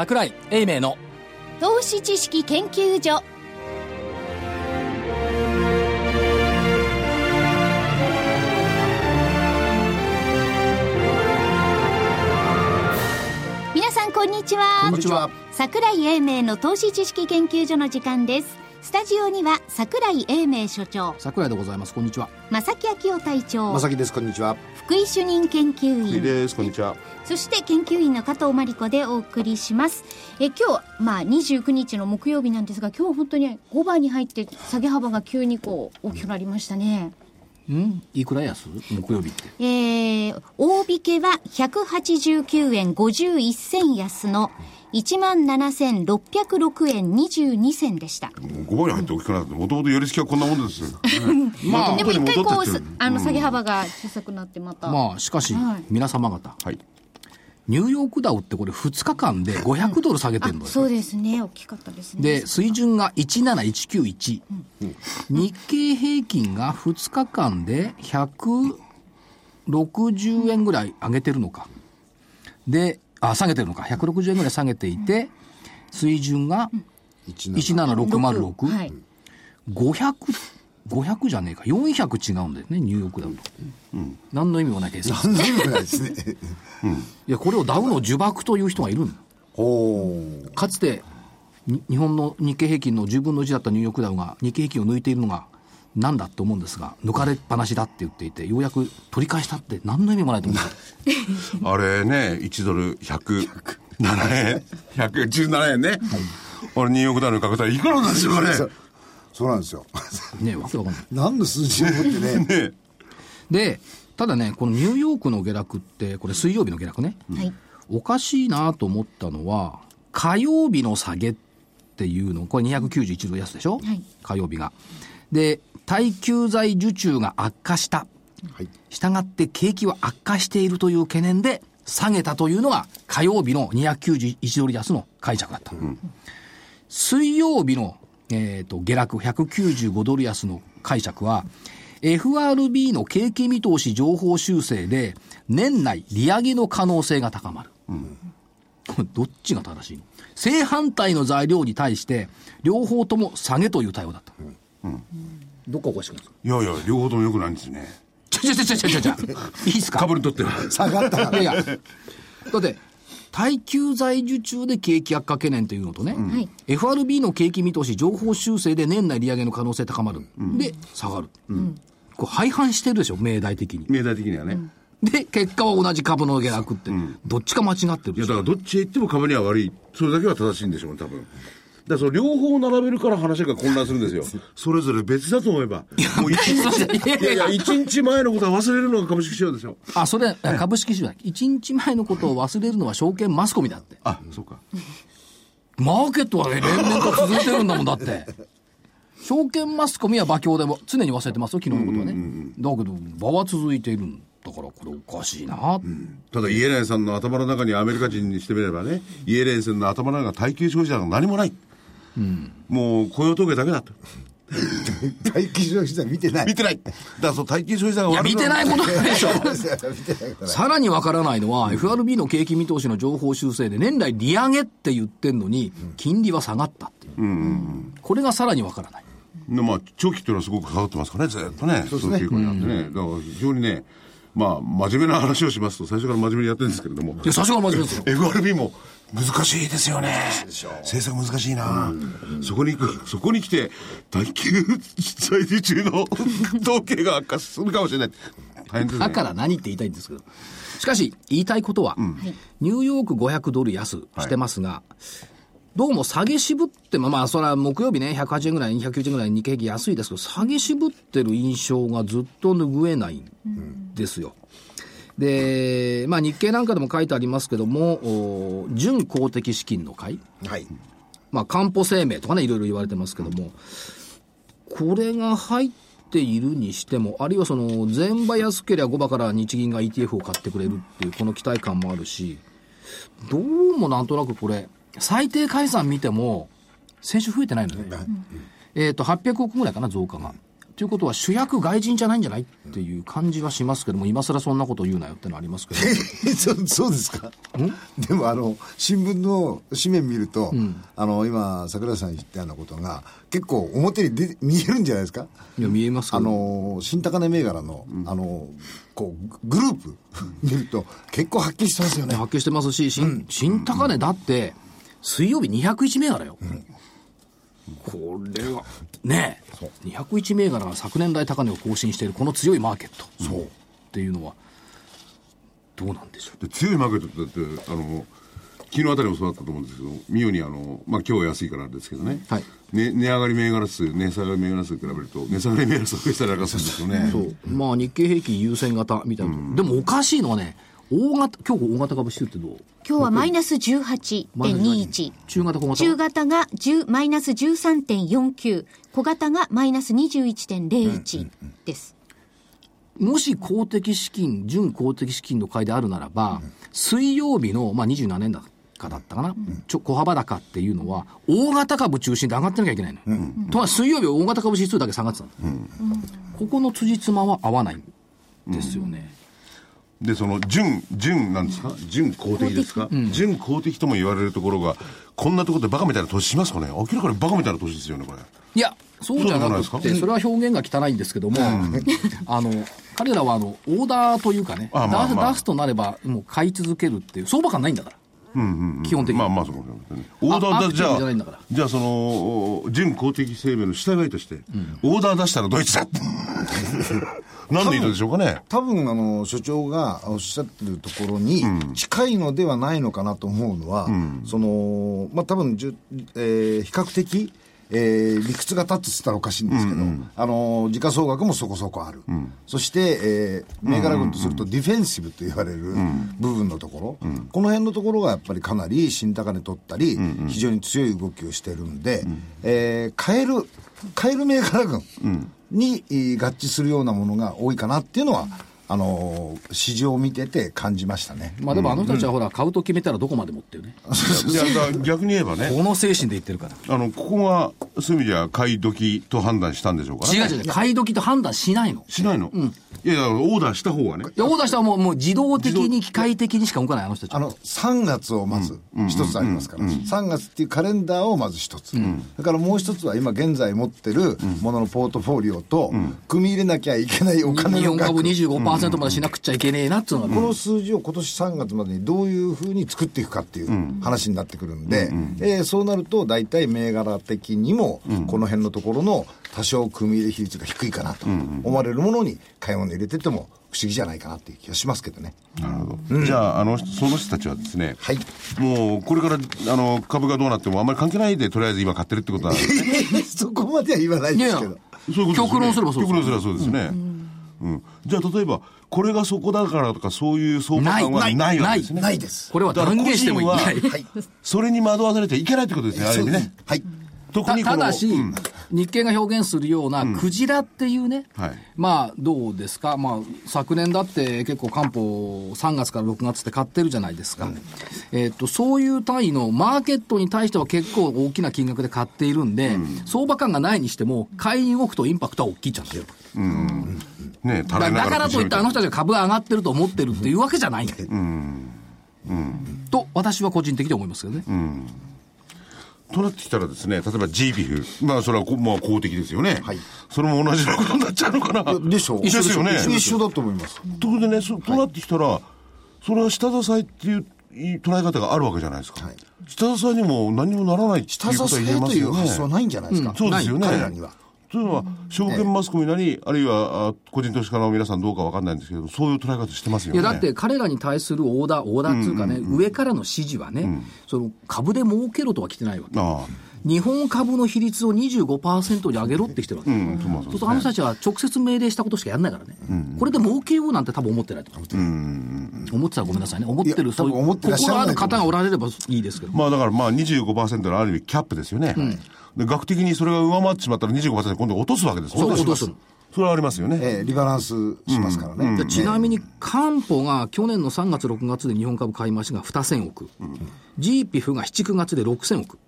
桜井英明の投資知識研究所。皆さんこんにちは。こんにちは。桜井英明の投資知識研究所の時間ですスタジオには桜井英明所長。桜井でございます。こんにちは。正木昭夫隊長。まさきです。こんにちは。福井主任研究員。です。こんにちは。そして研究員の加藤真理子でお送りします。え今日、まあ、29日の木曜日なんですが今日本当に5番に入って下げ幅が急にこう大きくなりましたね、うん？いくら安？木曜日って。えー、大引けは189円51銭安の17,606円22銭でした。5番に入って大きくなってもともと寄り付きはこんなもんですよ。まあでも一回こう、あの下げ幅が小さくなってまた。まあしかし、はい。皆様方。はい。ニューヨークダウってこれ2日間で500ドル下げてるのよ、そうですね、大きかったですね。で水準が17191、日経平均が2日間で160円ぐらい上げてるのか。であ下げてるのか160円ぐらい下げていて、水準が17606、はい。500、500じゃねえか、400違うんだよね、ニューヨークダウと。何の意味もない計算。何でもないですね いや、これをダウの呪縛という人がいるの。ほうかつて、に日本の日経平均の10分の1だったニューヨークダウが日経平均を抜いているのが何だと思うんですが、抜かれっぱなしだって言っていて、ようやく取り返したって何の意味もないと思うあれね1ドル107円117円ね、あれニューヨークダウの価格帯いくらなんですよあれそうそうなんですよねわけわかんない。何の数字を持ってねねで、ただね、このニューヨークの下落って、これ水曜日の下落ね。はい。おかしいなと思ったのは、火曜日の下げっていうの、これ291ドル安でしょ、はい火曜日が。で、耐久財受注が悪化した。はいしたがって景気は悪化しているという懸念で下げたというのが火曜日の291ドル安の解釈だった。水曜日の、えー、と下落195ドル安の解釈は FRB の景気見通し情報修正で年内利上げの可能性が高まる。これ どっちが正しいの？正反対の材料に対して両方とも下げという対応だった。どっかおかしくないですかいやいや両方ともよくないんですね。ちょちょちょちょちょちょ。いいっすか？株にとって。は下がったからいや いや、だって、耐久財受注で景気悪化懸念というのとね、はい。FRB の景気見通し情報修正で年内利上げの可能性高まる。で、下がる。これ相反してるでしょ、命題的に。命題的にはね、で、結果は同じ株の下落って、どっちか間違ってる。いやだからどっちへ行っても株には悪い。それだけは正しいんでしょうね多分だその両方並べるから話が混乱するんですよ それぞれ別だと思えばもう一日 いやいや一日前のことは忘れるのが株式市場ですよあ、それ、株式市場だ。1日前のことを忘れるのは証券マスコミだって。あそうかマーケットはね、連綿と続いてるんだもん、だって。証券マスコミは馬鏡でも常に忘れてますよ、昨日のことはね。だけど、場は続いているんだから、これおかしいな。ただイエレンさんの頭の中にアメリカ人にしてみればねイエレンさんの頭の中が耐久消費者が何もない、もう雇用統計だけだと待機消費者見てない見てないだからその耐久消費者がいや、悪見てないことないでしょ。見てないからさらにわからないのは、FRB の景気見通しの情報修正で年内利上げって言ってんのに、金利は下がったっていう。これがさらにわからない。のまあ、長期っていうのはすごくかかってますからね、ずっとね。そういう傾向にあってね。だから非常にね、まあ、真面目な話をしますと、最初から真面目にやってるんですけれども、いや、最初から真面目ですよ。FRB も難しいですよね。政策難しいな、そこに行く、そこに来て、耐久財受中の統計が悪化するかもしれない。大変ですね。だから何って言いたいんですけど。しかし、言いたいことは、ニューヨーク500ドル安してますが、どうも下げ渋っても、まあ、それは木曜日ね、108円ぐらい、290円ぐらい日経平均安いですけど、下げ渋ってる印象がずっと拭えないんですよ。で、まあ、日経なんかでも書いてありますけども、お準公的資金の買い、はいまあ、担保生命とかね、いろいろ言われてますけども、これが入っているにしても、あるいはその、前場安ければ5場から日銀が ETF を買ってくれるっていう、この期待感もあるし、どうもなんとなくこれ、最低解散見ても、先週増えてないのね。えっ、と、800億ぐらいかな、増加が。ということは主役外人じゃないんじゃないっていう感じはしますけども、今更そんなこと言うなよってのありますけど。そうそうですか？でもあの新聞の紙面見ると、あの今桜井さん言ったようなことが結構表に出見えるんじゃないですか？いや、見えますけあど。の新高値銘柄の、あのこうグループ見ると結構はっきりしてますよね。発見してますし、新、新高値だって、水曜日201銘柄よ。これは、ねえ、201銘柄が昨年来高値を更新している、この強いマーケット。そう。っていうのは、どうなんでしょう？で強いマーケットってだってあの昨日あたりもそうだったと思うんですけどミオにあの、まあ、今日は安いからですけどね,、はいね値上がり銘柄数値下がり銘柄数比べると値下がり銘柄数増えたりなんかするんですよねそう。まあ、日経平均優先型みたいな。でもおかしいのはね、大型、今日大型株指数ってどう？今日はマイナス18.21。中型小型？中型が10マイナス13.49。小型がマイナス21.01です。もし公的資金、準公的資金の買いであるならば、水曜日の、まあ、27年高だったかな、ちょ小幅高っていうのは、大型株中心で上がってなきゃいけないの。とは水曜日は大型株指数だけ下がってたの。ここの辻褄は合わないんですよね。でその準準なんですか？準公的ですか、準公的とも言われるところがこんなところでバカみたいな投資しますかね？明らかにバカみたいな投資ですよねこれ。いや、そうじゃなくて、それは表現が汚いんですけども、あの、彼らはあの、オーダーというかね、あまあまあ。出すとなれば、もう買い続けるっていう、相場感ないんだから。基本的に。まあまあそうかもしれませんねオーダーだじゃじゃあから。じゃあその準公的声明の従いとして、オーダー出したらドイツだ。っ てなんでいいのでしょうかね。多分あの所長がおっしゃってるところに近いのではないのかなと思うのは、そのまあ多分じゅ、えー比較的、えー理屈が立つって言ったらおかしいんですけど、あの時価総額もそこそこある、そして、えー銘柄群とするとディフェンシブと言われる部分のところ、この辺のところがやっぱりかなり新高値取ったり、非常に強い動きをしてるんで、えー買える買える銘柄群に、えー合致するようなものが多いかなっていうのは、あのー市場を見てて感じましたね。まあでもあの人たちはほら、買うと決めたらどこまでもっていうね。いや逆に言えばね。この精神で言ってるから。あのここがそういう意味では買い時と判断したんでしょうか？ね違う違う、買い時と判断しないの。しないの、いやいやオーダーした方がね。いや、オーダーしたらもうもう自動的に機械的にしか動かない、あの人たちは。あの、3月をまず一つありますから、3月っていうカレンダーをまず一つ。それからもう一つは今現在持ってるもののポートフォリオと、組み入れなきゃいけないお金の額。日本株25%までしなくちゃいけねえなっていうのが、この数字を今年3月までにどういうふうに作っていくかっていう話になってくるんで、えーそうなると大体銘柄的にも、この辺のところの多少組み入れ比率が低いかなと思われるものに買い物入れてても不思議じゃないかなっていう気がしますけどね。なるほど、じゃああのその人たちはですね、はい。もうこれからあの株がどうなってもあんまり関係ないでとりあえず今買ってるってことなんですねそこまでは言わないいやいやですけど。そういうことですよね。極論すればそうです極論すればそうですね、うんじゃあ例えばこれがそこだからとかそういう相場感はないないわけですねないです。これは断言してもいない。はそれに惑わされちゃいけないってことですね ある意味ねはい。た特にただし、うん。日経が表現するような、クジラっていうね、はい。まあ、どうですか、まあ、昨年だって結構、漢方3月から6月って買ってるじゃないですか、えっとそういう単位のマーケットに対しては結構大きな金額で買っているんで、相場感がないにしても、買いに動くとインパクトは大きいじゃんですよ。ねただらいながだからといって、あの人たたちが株が上がってると思ってるっていうわけじゃないんだよ。と、私は個人的に思いますよね。となってきたらですね例えば GPF まあそれはこまあ公的ですよね、はい。それも同じようなことになっちゃうのかな。でしょう。一緒ですよ。ね一緒だと思います。ところでねそとなってきたら、それは下支えっていう捉え方があるわけじゃないですか、はい。下支えにも何にもならないって下支いうことは言ええというますよね発想はないんじゃないですか。そうですよね。彼らには。というのは、証券マスコミなり、あるいはあ個人投資家の皆さんどうかわかんないんですけど、そういう捉え方してますよね。いやだって彼らに対するオーダー、オーダーっていうかね、上からの指示はね、その株で儲けろとは来てないわけ。あ日本株の比率を25%に上げろってきてるわけ。あ、うん、そうまあそう。するとあの人たちは直接命令したことしかやらないからね、これで儲けようなんて多分思ってないと思う、思ってたらごめんなさいね、思ってる、そういう心ある方がおられればいいですけど、まあだからまあ25%のある意味キャップですよね。で額的にそれが上回ってしまったら25%今度落とすわけです。そ落とす。それはありますよね。えーリバランスしますからね。でちなみに、漢方が去年の3月、6月で日本株買い増しが2000億、GPF が7、9月で6000億、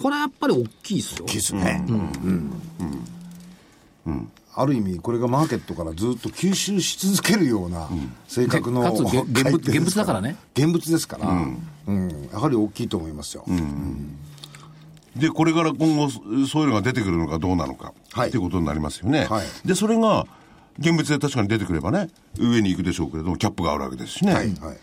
これはやっぱり大きいですよ。ですね。ある意味これがマーケットからずっと吸収し続けるような性格の、かつ現現物現物だからね。現物ですから、うん。やはり大きいと思いますよ、で、これから今後、そういうのが出てくるのかどうなのか、はいっていうことになりますよね。はいで、それが、現物で確かに出てくればね、上に行くでしょうけれども、キャップがあるわけですしね。はいはいはい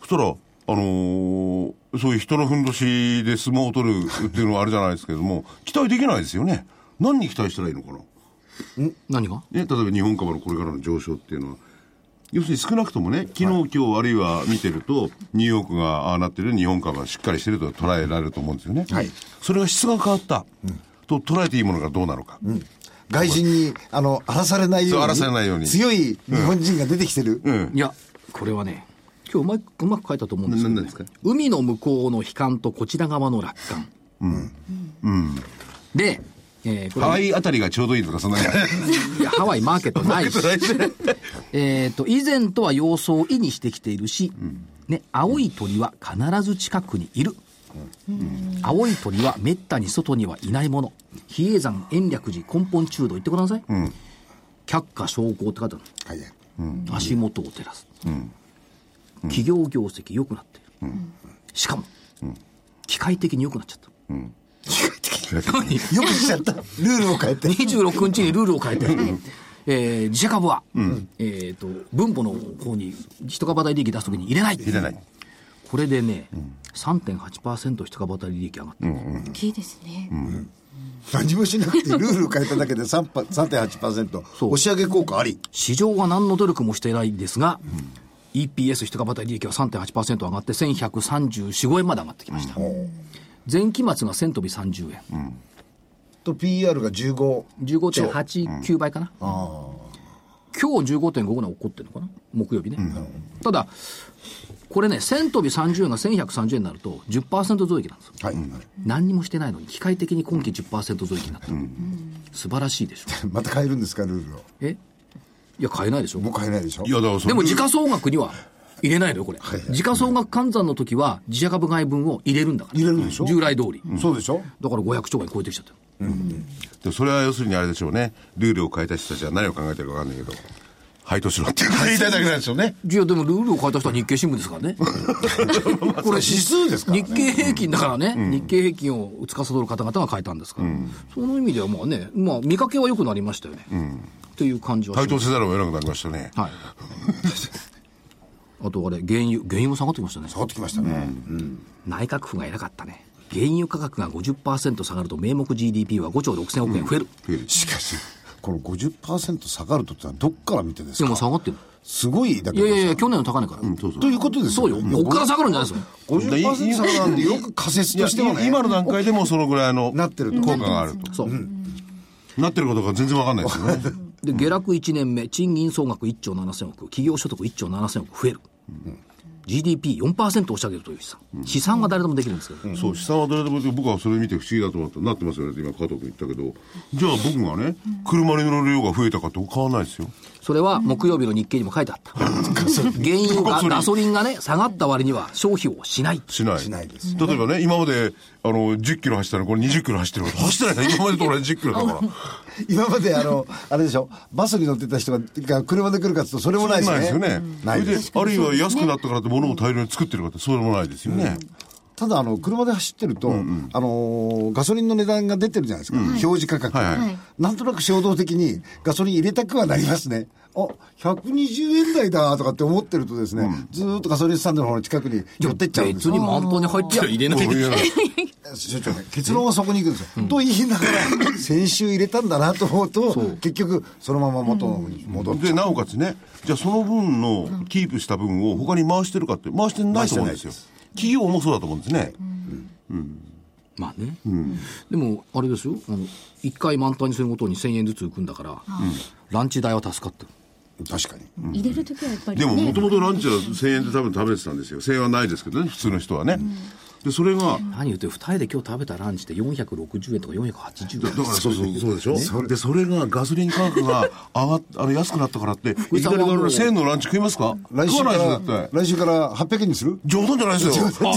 そしたら、あのーそういう人のふんどしで相撲を取るっていうのはあれじゃないですけれども、期待できないですよね。何に期待したらいいのかな？何が？ね、例えば日本株のこれからの上昇っていうのは、要するに少なくともね、昨日、今日あるいは見てると、ニューヨークがああなってる、日本株がしっかりしてると捉えられると思うんですよね。はい。それが質が変わった、と捉えていいものがどうなのか。外人にあの荒らされないように荒らされないように。強い日本人が出てきてる、うん。いやこれはね今日うまくうまく書いたと思うんですけど、ね。何ですか、海の向こうの悲観とこちら側の楽観、で、えーハワイあたりがちょうどいいとか、そんなに。いやハワイマーケットないし。えっと以前とは様相を意にしてきているし、ね、青い鳥は必ず近くにいる、青い鳥はめったに外にはいないもの。比叡山延暦寺根本中道行ってください、却下昇降って書いてあるはい。足元を照らす、企業業績良くなっている、しかも、機械的に良くなっちゃった、よくしちゃった。ルールを変えて。26日にルールを変えて、えー自社株は、えー、と分母の方に一株当たり利益出すときに入れない。入れない。これでね、3.8%一株当たり利益上がってる、大きいですね。何もしなくてルールを変えただけで3パ3.8%そう。押し上げ効果あり。市場は何の努力もしていないんですが、EPS 一株当たり利益は3.8%上がって1134、5円まで上がってきました。前期末が1000飛び30円。と PR が15 15.89倍かな。今日15.5ぐらい起こってるのかな？木曜日ね。ただ、これね、1000飛び30円が1130円になると10%増益なんですよ。はい、何にもしてないのに、機械的に今期10%増益になった。素晴らしいでしょ。また変えるんですかルールをえ？いや、買えないでしょ。もう変えないでしょいや、だからでも時価総額には入れないのよ、これ。時価総額換算の時は、自社株買い分を入れるんだから。入れるでしょ？従来通り。そうでしょ？だから500兆円超えてきちゃったよ。でそれは要するにあれでしょうね。ルールを変えた人たちは何を考えてるかわかんないけど、配当しろって言いたいだけなんでしょうね。いや、でもルールを変えた人は日経新聞ですからね。これ指数ですから、ね、日経平均だからね、日経平均を司る方々が変えたんですから、その意味ではまあね、まあ見かけは良くなりましたよね。っていう感じは配当せざるを得なくなりましたね。はい。あとあれ、原油、原油も下がってきましたね。変わってきましたね、内閣府が偉かったね。原油価格が50%下がると名目 GDP は5兆6000億円増える。しかしこの50%下がるとってのはどっから見てですでか？も下がってる。すごいだけどいやいやいや、去年の高値から。ということですそうよ。ここから下がるんじゃないですか。50%下がるなんでよく仮説としてもね今の段階でもそのぐらいのなってると効果があると。そう。なってることが全然わかんないですよね。で、下落1年目、賃金総額1兆7000億、企業所得1兆7000億増える。GDP4% 押し上げるという資産。資産は誰でもできるんですけど。そう、資産は誰でもで僕はそれ見て不思議だと思った。なってますよねって今加藤君言ったけど、じゃあ僕がね、車に乗る量が増えたかって変わらないですよ。それは木曜日の日経にも書いてあった。原油が、ガソリンがね、下がった割には消費をしない。しない。しないです例えばね、今まで、あの、10キロ走ったらこれ20キロ走ってる走ってないね。今までと同じ10キロだから。今まであのあれでしょ？バスに乗ってた人がが車で来るかっていうとそれもないですねないですよね。ないですそれで、あるいは安くなったからって物を大量に作ってるかって、それもないですよね。ただあの車で走ってると、あのーガソリンの値段が出てるじゃないですか、表示価格、はいはい。なんとなく衝動的にガソリン入れたくはなりますね。あ120円台だとかって思ってるとですね、ずーっとガソリンスタンドの方の近くに寄ってっちゃうんです別に満タンに入っちゃ入れない。所長ね結論はそこに行くんですよ、と言いながら先週入れたんだなと思うと結局そのまま元のに戻っちゃで、う、なおかつね、じゃあその分の、キープした分を他に回してるかって、回してないと思うんですよ。企業もそうだと思うんですね。まあね。でも、あれですよ。あの、一回満タンにするごとに1000円ずつ浮くんだから、ランチ代は助かってる。確かに、入れるときはやっぱりでも、もねともとランチは1000円で多分食べてたんですよ。1000円はないですけどね、普通の人はね。で、それが、何言ってる？二人で今日食べたランチって460円とか480円。だからそうそう、そうでしょ、で、それがガソリン価格が上がっ、あの、安くなったからって、いきなり我々1000円のランチ食いますか？来週か食わないですよ、ら絶、来週から800円にする？対。冗談じゃないですよ。あ、もう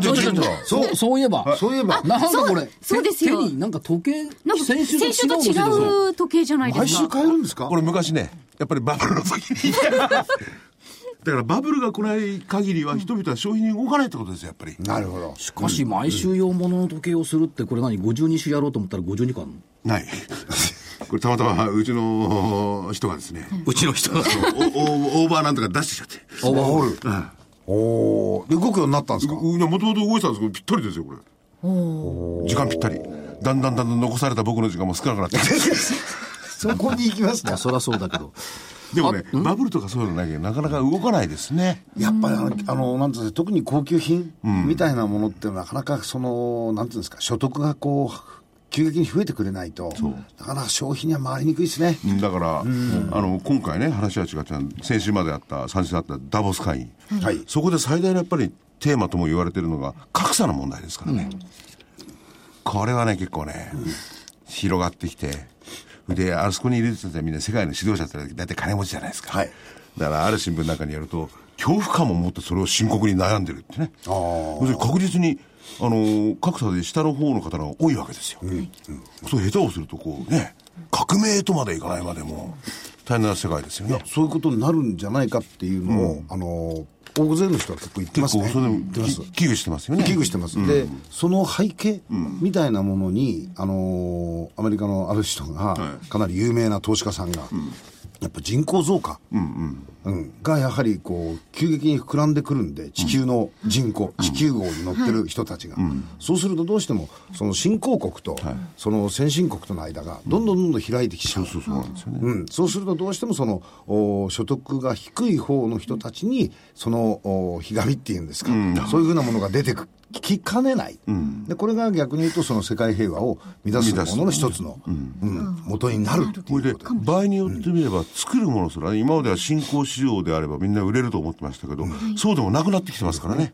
450円だ。そう、そういえば。そういえば、なんかこれ、そうですよ。手になんか時計、なんか先週と違う時計じゃないで毎週すか。買えるんですか？これ昔ね、やっぱりバブルの時に。だからバブルが来ない限りは人々は消費に動かないってことですよ、やっぱり。なるほど。しかし、毎週用物の時計をするって、これ何 ?52 週やろうと思ったら52個あるのない。これたまたまうちの人がですね、うちの人が。おおオーバーなんとか出してきちゃって。オーバーホール。うんおーで、動くようになったんですか？ういや、もともと動いてたんですけど、ぴったりですよ、これ。時間ぴったり。だんだんだんだん残された僕の時間も少なくなって。そこに行きますかいや、そりゃそうだけど。でもね、バブルとかそういうのないけど、なかなか動かないですね。やっぱりあの、あのなんていうんですか特に高級品みたいなものってなかなかその、なんていうんですか、所得がこう、急激に増えてくれないと、なかなか消費には回りにくいですね。うんだから、あの、今回ね、話は違って、先週まであった、三週あったダボス会議。はい。そこで最大のやっぱりテーマとも言われてるのが、格差の問題ですからね。これはね、結構ね、広がってきて、で、あそこにいる人たちはみんな世界の指導者って大体金持ちじゃないですか。はいだから、ある新聞なんかによると、恐怖感を持ってそれを深刻に悩んでるってね。確実に、あの、格差で下の方の方が多いわけですよ。そう下手をすると、こうね、革命とまでいかないまでも、大変な世界ですよね。そういうことになるんじゃないかっていうのを、あの、大勢の人は結構言ってますね。それ危惧してますよね。危惧してます、でその背景みたいなものに、あのーアメリカのある人が、かなり有名な投資家さんが、やっぱ人口増加、うんがやはりこう急激に膨らんでくるんで地球の人口、地球号に乗ってる人たちが、そうするとどうしてもその新興国と、その先進国との間がどんどんどんどん開いてきちゃう、そうすよね。うん、そうするとどうしてもそのお所得が低い方の人たちにそのおひがみっていうんですか、そういうふうなものが出てくきかねない、でこれが逆に言うとその世界平和を乱すものの一つの、うん。元になるってこれでいうことで、場合によってみれば、作るものすら、今までは新興市場であればみんな売れると思ってましたけど、そうでもなくなってきてますからね。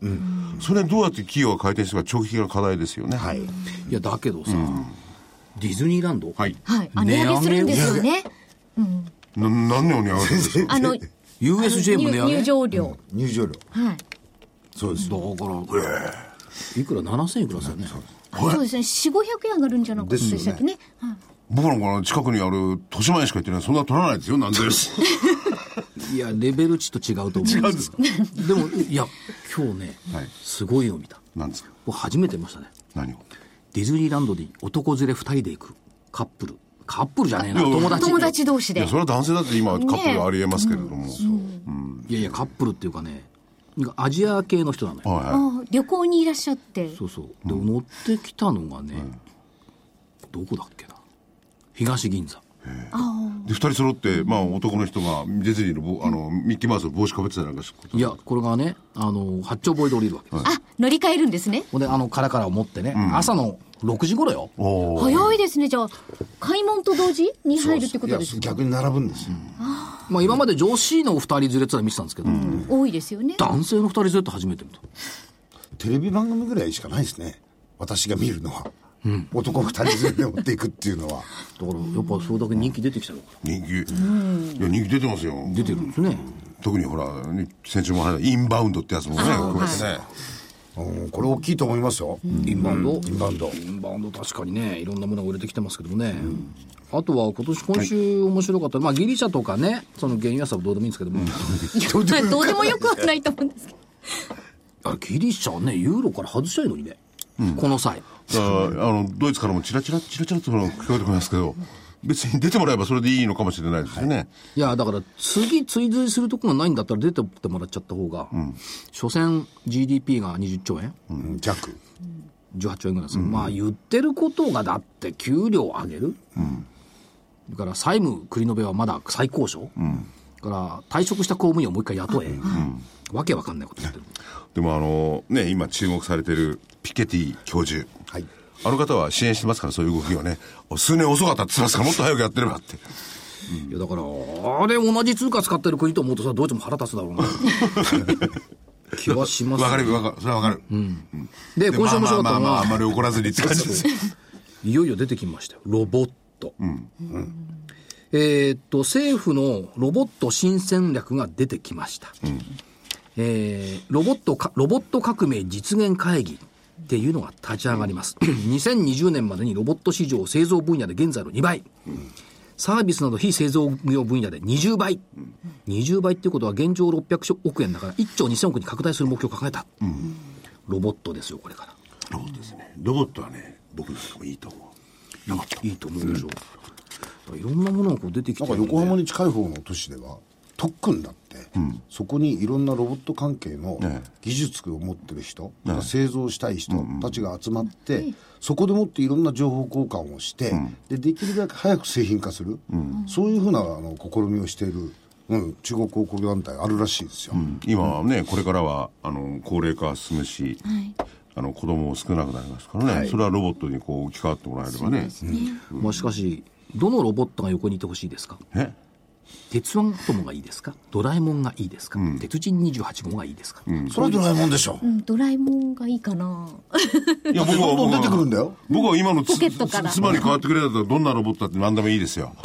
それはどうやって企業が回転していくか長期的な課題ですよね。はい、いや、だけどさ、ディズニーランド、はい。はい。あ、値上げするんですよね。な何年に上がるんですか？あの、USJ も値上げ？入場料。入場料はい。そうですだから、いくら？7000いくらですよね。そうですね。4、500円上がるんじゃなかったでしたっけね。はい僕なんかの近くにある豊島園しか行ってないそんな取らないですよ、なんで。いや、レベル値と違うと思うんですよ。でも、いや、今日ね、はいすごいの見た。なんですか？僕初めて見ましたね。何を？ディズニーランドに男連れ2人で行くカップル。カップルじゃねえな、友達。友達同士でいや、。それは男性だって今カップルありえますけれども。いやいや、カップルっていうかね、アジア系の人なのよ。はいはい。あ旅行にいらっしゃって。そうそう。で、乗ってきたのがね、どこだっけな。東銀座。で、二人揃って、まあ男の人がディズニーのぼあの、ミッキーマウスの帽子かぶってたりなんかすることいや、これがね、あの、八丁堀で降りるわけです。あ、乗り換えるんですね。ほんで、あの、カラカラを持ってね、朝の6時頃よ。早いですね。じゃあ、開門と同時に入るってことですか？逆に並ぶんですよ、まあ今まで女子の2人連れってのは見てたんですけど、多いですよね。男性の2人連れって初めて見た。テレビ番組ぐらいしかないですね私が見るのは、男二人連れで持っていくっていうのは。だから、やっぱそれだけ人気出てきたのか人気。いや、人気出てますよ。出てるんですね。特にほら、ね先週も話したインバウンドってやつもね、含めてね。うんこれ大きいと思いますよ、インバウンド、インバウンド。インバウンド確かにね、いろんなものが売れてきてますけどもね。あとは今年、今週面白かった、まあギリシャとかね、その原油安はどうでもいいんですけども、どうでもよくはないと思うんですけど。あギリシャはね、ユーロから外したいのにね、この際。あの、ドイツからもチラチラ、チラチラと聞こえてこますけど、別に出てもらえばそれでいいのかもしれないですよね。い。や、だから次追随するとこがないんだったら出てってもらっちゃった方が、所詮 GDP が20兆円、うん弱。18兆円ぐらいです、まあ言ってることがだって給料上げる、だから債務繰り延べはまだ再交渉、だから退職した公務員をもう一回雇え、わけわかんないこと言ってる。でもあの、ね、今注目されてるピケティ教授。はいあの方は支援してますから、そういう動きをね。数年遅かったって言ってますから、もっと早くやってればって。いやだから、あれ同じ通貨使ってる国と思うとさ、どうしても腹立つだろうな。気はします。わかる、わかる。それはわかる。で、で今週面白かったのまあまあまあまあ、あんまは、り怒らずにって感じです。いよいよ出てきましたよ。ロボット。えーっと、政府のロボット新戦略が出てきました。えーロボットか、ロボット革命実現会議っていうのが立ち上がります。2020年までにロボット市場製造分野で現在の2倍。サービスなど非製造業分野で20倍。20倍っていうことは現状600億円だから1兆2000億に拡大する目標を掲げた。ロボットですよ、これから。ロボットですね。ロボットはね、僕なんかもいいと思う。ロボット。いいと思うでしょ。いろんなものがこう出てきてなんか横浜に近い方の都市では特訓だって、そこにいろんなロボット関係のね。技術を持ってる人、製造したい人たちが集まって、そこでもっていろんな情報交換をして、でできるだけ早く製品化する、そういうふうなあの試みをしている、うん、中国広告団体あるらしいですよ、今はね、これからは、あの、高齢化が進むし、あの、子供も少なくなりますからね、それはロボットにこう置き換わってもらえればね。まあしかし、どのロボットが横にいてほしいですか？え？鉄腕アトムがいいですか？ドラえもんがいいですか、鉄人28号がいいですか、それはドラえもんでしょ、うん、ドラえもんがいいかな。いや、僕は、どんどん出てくるんだ。だよ僕は今のつポケットからつ妻に変わってくれたらどんなロボットだって何でもいいですよ。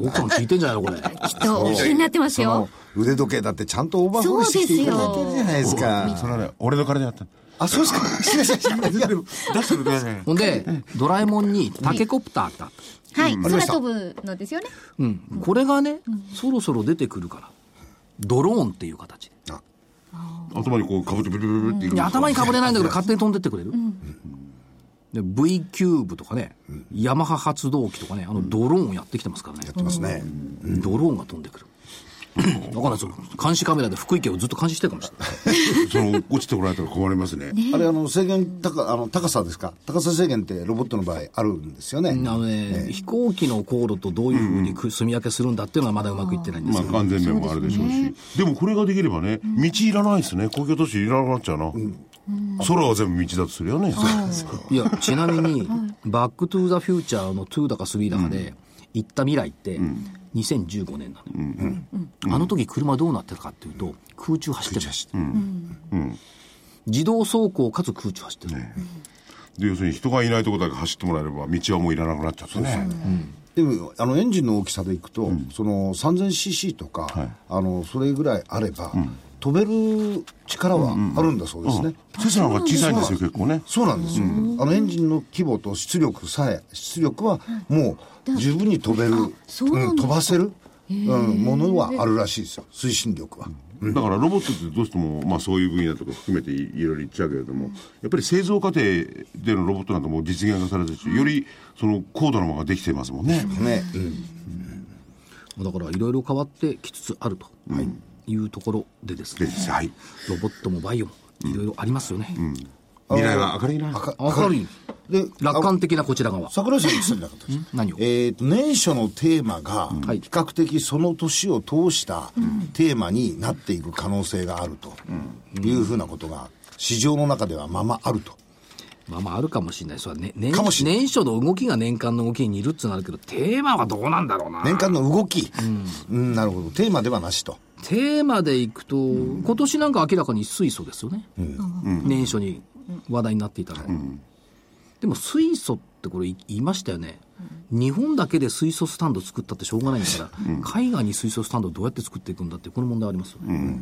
奥さん聞いてんじゃないのこれ。きっと気になってますよ。腕時計だってちゃんとオーバーホールしていただいてるじゃないですかそれはね、俺の金でやった。あそうですか失礼しましたいや出してるください。ほんで、ドラえもんにタケコプターってあった。はい、空飛ぶのですよね。うん。これがね、そろそろ出てくるから。ドローンっていう形で。頭にこうかぶってブルブルブルっていくん頭にかぶれないんだけど、勝手に飛んでってくれる、で V キューブとかね、ヤマハ発動機とかね、あのドローンをやってきてますからね。やってますね、ドローンが飛んでくる。だからその監視カメラで福井県をずっと監視してるかもしれない。その、落ちてこられたら困りますね。あれあの制限高あの高さですか？高さ制限ってロボットの場合あるんですよね、あのね、飛行機の航路とどういうふうにく住み分けするんだっていうのはまだうまくいってないんですまあよ。完全面もあるでしょうし。でもこれができればね、道いらないですね。公共都市いらなくなっちゃうな。空は全部道だとするよね。いや、ちなみに、バックトゥーザフューチャーの2だか3だかで、行った未来って、2015年なのよ、あの時車どうなってたかっていうと、空中走ってる。自動走行かつ空中走ってる。で、要するに人がいないところだけ走ってもらえれば、道はもういらなくなっちゃってね。でもあのエンジンの大きさでいくと、その 3000cc とか、あのそれぐらいあれば、飛べる力はあるんだそうですね、セスナが小さいんですよ、結構ね。そうなんですよ、あのエンジンの規模と出力さえ出力はもう十分に飛べる、そうなん飛ばせる、うん、ものはあるらしいですよ。推進力は、だからロボットってどうしても、まあそういう分野とか含めていいろいろ言っちゃうけれども、やっぱり製造過程でのロボットなんかもう実現がされてるし、よりその高度なものができてますもんね。ね、だから、いろいろ変わってきつつあるとい。うところでですね、ではい。ロボットもバイオもいろいろありますよね。未来は明るいな。赤明るい。で楽観的なこちら側。桜井さん言ってたんじゃなかったです。か何を？えーと年初のテーマがはい。比較的その年を通したテーマになっていく可能性があるというふうなことが市場の中ではままあると。まあまああるかもしれない。それはね、年年初の動きが年間の動きに似るってなるけど、テーマはどうなんだろうな。年間の動き、うん。なるほど。テーマではなしと。テーマでいくと、今年なんか明らかに水素ですよね。年初に話題になっていたの。は。でも水素ってこれ言いましたよね。日本だけで水素スタンド作ったってしょうがないんだから、海外に水素スタンドをどうやって作っていくんだって、この問題ありますよね。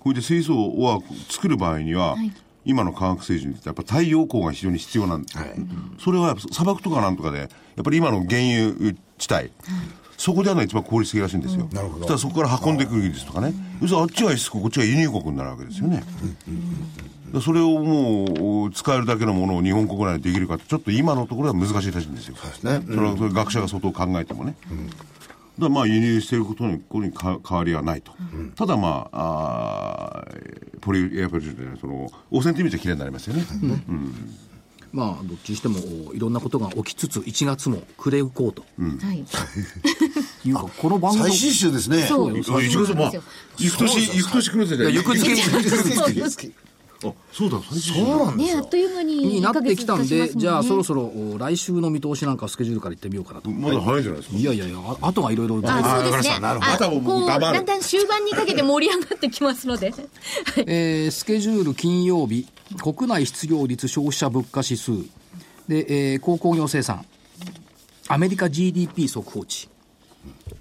これで水素は作る場合には、今の科学水準でやっぱ太陽光が非常に必要なんです、それはやっぱ砂漠とかなんとかで、やっぱり今の原油地帯、そこではのが一番効率的らしいんですよ。なるほど。そしたらそこから運んでくる技術とかね。要するにあっちが輸出国、こっちが輸入国になるわけですよね。だからそれをもう使えるだけのものを日本国内でできるかって、ちょっと今のところは難しいらしいんですよ。ね。それはそれ学者が相当考えてもね。だからまあ輸入していることにここにか変わりはないと、ただまああーポリエアポリジュその汚染という意味ではきれいになりますよね、まあ、どっちにしても、いろんなことが起きつつ、1月も暮れうこうと。はい。い。うか、この番組最新週ですね。そう。あ一月まあそう行く年行く年来る行く月あ、そうだ、最近。そうなんですね、あよっという間にになってきたんで、じゃあそろそろお来週の見通しなんかスケジュールから言ってみようかなと。まだ早いんじゃないですか。いやいやいや、ああとがいろいろ。あ、そうですね。なるほどあこう、だんだん終盤にかけて盛り上がってきますので。えースケジュール金曜日、国内失業率消費者物価指数、で、えー鉱工業生産、アメリカ GDP 速報値、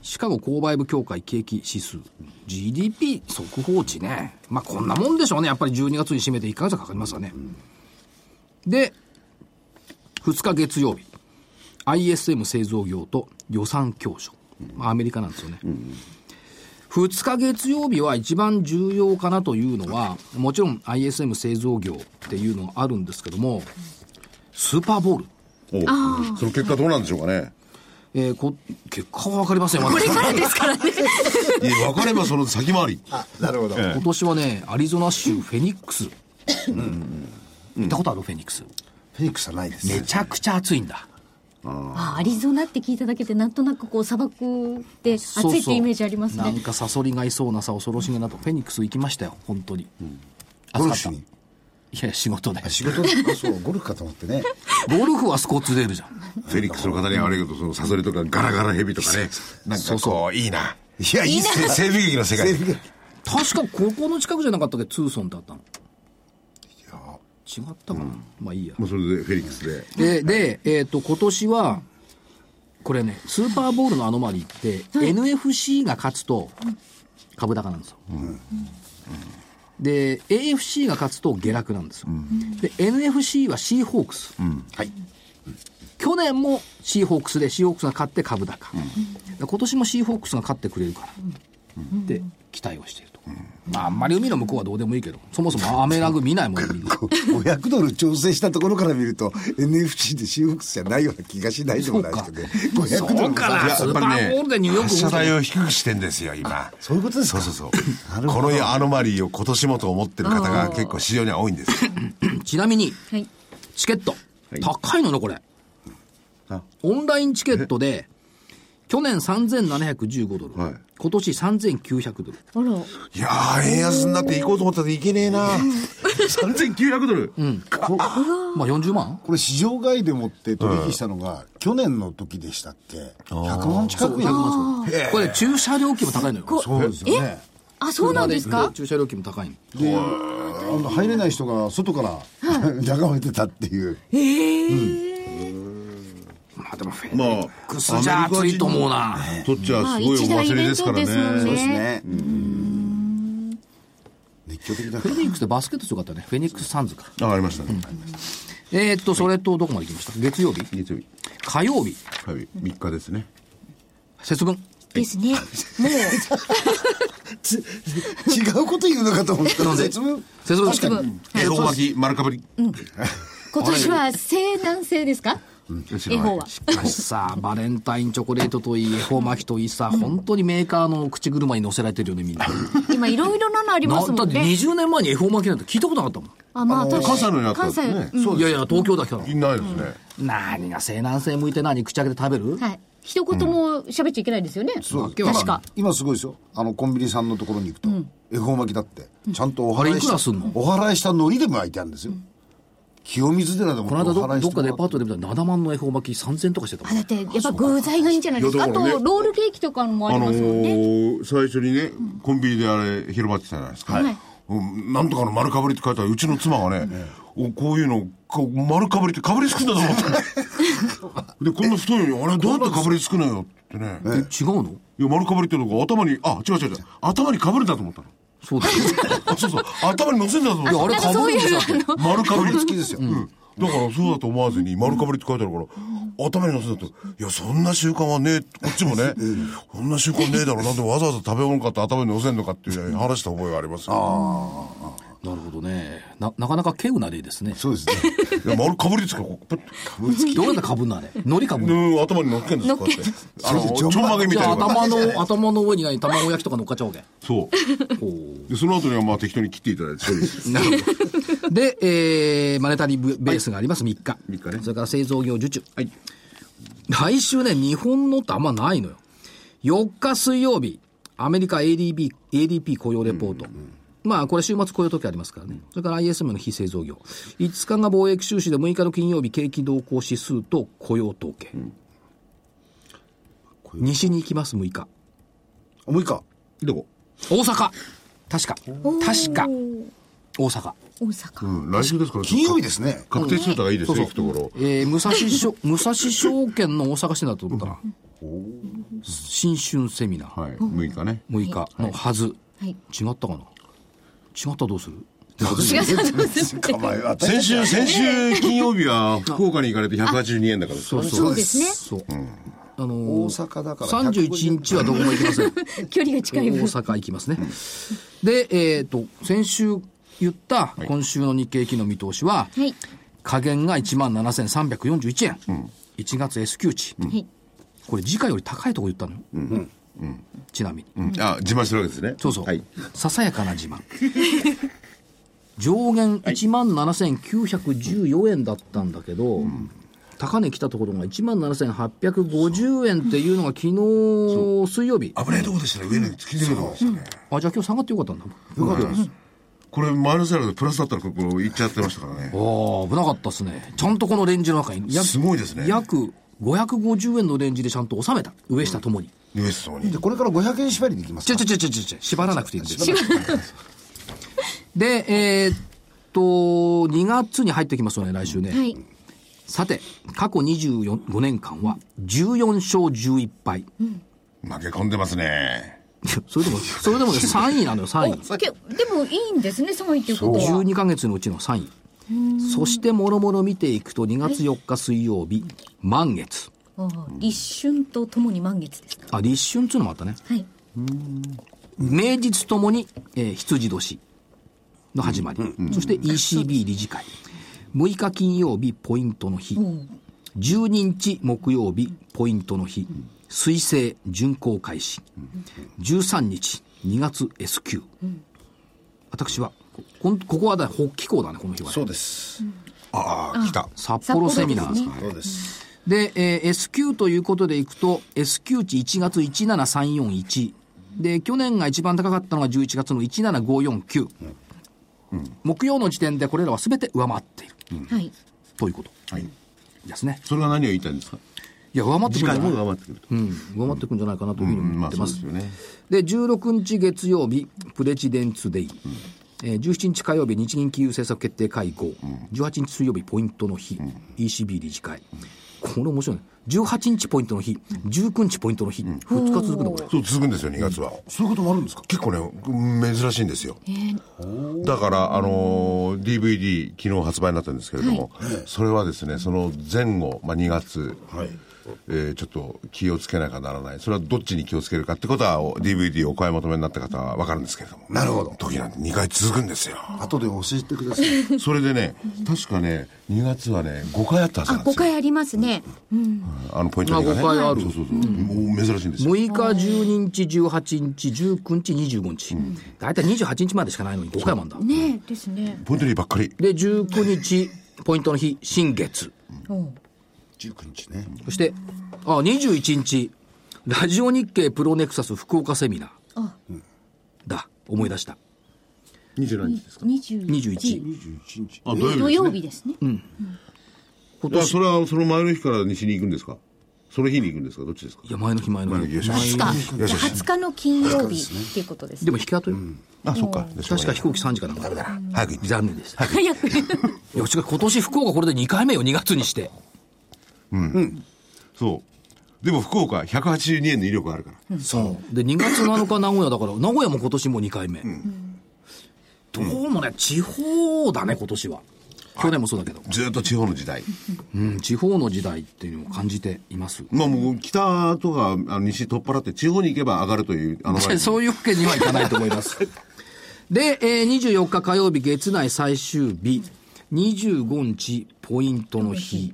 シカゴ購買部協会景気指数、GDP 速報値ね。まあこんなもんでしょうね。やっぱり12月に締めて1ヶ月かかりますわね。で、2日月曜日、ISM 製造業と予算協調。まあアメリカなんですよね。2日月曜日は一番重要かなというのは、もちろん ISM 製造業っていうのがあるんですけども、スーパーボール。おその結果どうなんでしょうかね。えーこ結果は分かりません、まだこれからですからね。いや、分かればその先回り。あなるほど、今年はね、アリゾナ州フェニックス。行ったことあるフェニックス？フェニックスはないですめちゃくちゃ暑いんだ。あアリゾナって聞いただけでなんとなくこう砂漠で暑そうそういってイメージありますねなんかサソリがいそうなさ、恐ろしげなと。フェニックス行きましたよ、本当に。ゴル暑かった。いや、仕事で。仕事？であそうゴルフかと思ってね。ゴルフはスコッツデールじゃん。フェニックスの方には悪いけど、そのサソリとかガラガラヘビとかね。なんかこう、いいな。いやいいっすね。西部劇の世界。確かここの近くじゃなかったっけ？ツーソンってあったの違ったかな、まあいいや。もうそれでフェニックスで。でで、えっと今年はこれねスーパーボールのアノマリーって、NFC が勝つと株高なんですよ、で AFC が勝つと下落なんですよ、で NFC はシーホークス、はい。去年もシーホークスでシーホークスが勝って株高、で今年もシーホークスが勝ってくれるから、で期待をしていると、まあ、あんまり海の向こうはどうでもいいけどそもそもアメラグ見ないもんみんな500ドル調整したところから見ると NFC でシーフォックスじゃないような気がしないでもないですけどね。500ドルそうかなやスーパーボールでニューヨーク発射台を低くしてんですよ、今。そういうことですか。そうそうそう。このアノマリーを今年もと思ってる方が結構市場には多いんです。ちなみにはい。チケット、い。高いのねこれ。あ。オンラインチケットで去年3715ドル、はい今年3900ドル。あら。いやー、円安になって行こうと思ったらいけねえな。3900ドル？まあ40万？これ市場外でもって取引したのが去年の時でしたっけ？100万近く100万近く。これ駐車料金も高いのよ。そうですよね。あそうなんですか？駐車料金も高いの。であの入れない人が外から 眺めてたっていうまあでもフェックスじゃ暑いと思うな、とっちゃまあすごいお忘れですからね。そうですね。ね熱狂的だフェニックスでバスケット強かったね。フェニックスサンズか。あ、ありましたね。えー、っとそれとどこまで行きました？月曜日？月曜日。火曜日。はい。3日ですね。節分？ですね。もう。違うこと言うのかと思った。ら節分？節分節分。恵方巻き、丸かぶり。今年は西南西ですか？恵方は。しかしさ、バレンタインチョコレートといい、恵方巻きといいさ、本当にメーカーの口車に乗せられてるよね、みんな。今いろいろなのありますなだってもんね20年前に恵方巻きなんて聞いたことなかったもん。あまあ確かに。関西のにあったんですね。関西うん。いやいや、東京だけど。いないですね。何が西南西向いて何口開けて食べる、はい。一言も喋っちゃいけないですよね。そう。確か。今すごいですよ。あのコンビニさんのところに行くと恵方巻きだってちゃんとお払いしすんの？お払いした海苔でも焼いてあるんですよ清水寺でもこの間どどっかデパートで見たら、7万の恵方巻き3000とかしてたもんあだってやっぱ具材がいいんじゃないですか？あとロールケーキとかもありあのますもんね、ー、最初にね、コンビニであれ、広まってたじゃないですか。はい。うんなんとかの丸かぶりって書いてある。うちの妻がね、おこういうの、こう丸かぶりってかぶりつくんだと思った で、こんな太いのに、あれどうやってかぶりつくのよってね。え違うの？いや、丸かぶりってのが頭に、あ、違う違う違う、頭にかぶるんだと思ったの。そうだよ。あ、そうそう、頭に乗せんだと思ったいや、あれかぶるんですよ。丸かぶり好きですよ、うん。だからそうだと思わずに丸かぶりって書いてあるから、頭に乗せたと、いや、そんな習慣はねえ、こっちもね、そんな習慣ねえだろ、なんでわざわざ食べ物買って頭に乗せんのかっていうね話した覚えがありますよ。なるほどね。な、なかなか稀有な例ですね。そうですねいや、丸かぶりつか、こう、パッどうやってかぶんのあれ？海苔かぶんの？うん、頭に乗っけんですよ、こうやって。あの、ちょんまげみたいな。頭の、頭の上に何卵焼きとか乗っかっちゃうわけ。そう。ほうで、その後にはまあ適当に切っていただいて、そうです。なるほど。で、えー、マネタリーベースがあります、3日。三日ねそれから製造業受注。はい。来週ね、日本のってあんまないのよ。4日水曜日、アメリカ ADP、ADP 雇用レポート。まあ、これ週末こういう時ありますからね。それから ISM の非製造業。5日が貿易収支で6日の金曜日景気動向指数と雇用統計。西に行きます、6日。もういいか。どこ？大阪確か。確か。大阪。大阪。うん、来週ですから。金曜日ですね。確定通貨がいいですよ、行くところ。えー、武蔵証、武蔵証券の大阪支店だと思ったな。新春セミナー。はい、6日ね。6日のはず。はい。違ったかな？違ったらどうする？先週、先週金曜日は福岡に行かれて182円だから。そうそうですね。そう。あの大ー、阪だから。31日はどこも行きません。距離が近い大分。阪行きますね。で、えっ、と、先週言った今週の日経期の見通しは、はい。下限が17,341円。1月 S q 値。はい。これ時価より高いとこ言ったのよ。ちなみに。うんあ、自慢してるわけですね。そうそう。はい。ささやかな自慢。上限17,914円だったんだけど、高値来たところが17,850円っていうのが昨日水曜日。危ないとこでしたね、上に突き抜けてましたね。あ、じゃあ今日下がってよかったんだ。よかったです。これ、マイナスだけど、プラスだったら、ここ行っちゃってましたからね。ああ、危なかったですね。ちゃんとこのレンジの中に、約すごいですね約550円のレンジでちゃんと収めた。上下ともに。ウエストにで、。これから500円縛りでいきますか？ちょちょちょちょちょ縛らなくていいんです。で、えーっと、2月に入ってきますよね、来週ね。はい。さて、過去25年間は14勝11敗。負け込んでますね。それでも、それでもね、3位なのよ、3位。けでもいいんですね、3位ということは。12ヶ月のうちの3位。そして、もろもろ見ていくと、2月4日水曜日、満月。立春とともに満月ですか？あ、立春っていうのもあったね。はい。名実ともに、えー羊年の始まり、そして ECB 理事会。6日金曜日ポイントの日。12日木曜日ポイントの日。水星巡航開始。13日2月 S q 私はこんここはだ北紀行だねこの日はね。そうです。ああ、来た。札幌セミナーね。そうです。で、えー S q ということでいくと S q 値1月17341で去年が一番高かったのが11月の17549、木曜の時点でこれらは全て上回っているはい。ということはい。ですねそれが何を言いたいんですか？いや上回ってくるんじゃない上回ってくると。うん、上回ってくるんじゃないかなというふうに思ってま。すすよね。で、16日月曜日、プレジデンツデイ。えー17日火曜日、日銀金融政策決定会合。18日水曜日、ポイントの日。ECB 理事会。これ面白いね。18日ポイントの日。19日ポイントの日。2日続くの、これ。そう、続くんですよ、2月は。そういうこともあるんですか？結構ね、珍しいんですよ。だから、あのー DVD、昨日発売になったんですけれども、それはですね、その前後、まあ、2月、はい。えーちょっと気をつけなきゃならない。それはどっちに気をつけるかってことは、お DVD をお買い求めになった方はわかるんですけれども。なるほど時なんて2回続くんですよ。後で教えてください。それでね、確かね、2月はね、5回あったはずあ、5なんですよ。回ありますね。あのポイント2がね。あ5回あるそうそうそう。もう珍しいんですよ。6日、12日、18日、19日、25日。大体28日までしかないのに5回もあるんだ。ねえ、ですね。ポイント2ばっかり。で、19日、ポイントの日、新月。19日ね。そして、あ、21日、ラジオ日経プロネクサス福岡セミナー。あ、だ、思い出した。27日ですか？21 21。21日。あ、土土曜曜日日ですね。今ですね。あ、年、それはその前の日から西に行くんですか？その日に行くんですか？どっちですか？いや、前の日、前の日。前の日よし20日。よしよし20日の金曜日っていうことですでね。も引き後よ。あ、そっか。確か飛行機3時かなんか。早く行って。残念でした。い早く。や、しかし今年福岡これで2回目よ、2月にして。そう。でも福岡182円の威力があるから。そう。で、2月7日名古屋だから、名古屋も今年も2回目。どうもね、地方だね、今年は。去年もそうだけど。ずっと地方の時代。うん、地方の時代っていうのを感じています。まあもう北とかあの西取っ払って地方に行けば上がるという、あのそういうわけにはいかないと思います。で、えー、24日火曜日月内最終日、25日ポイントの日。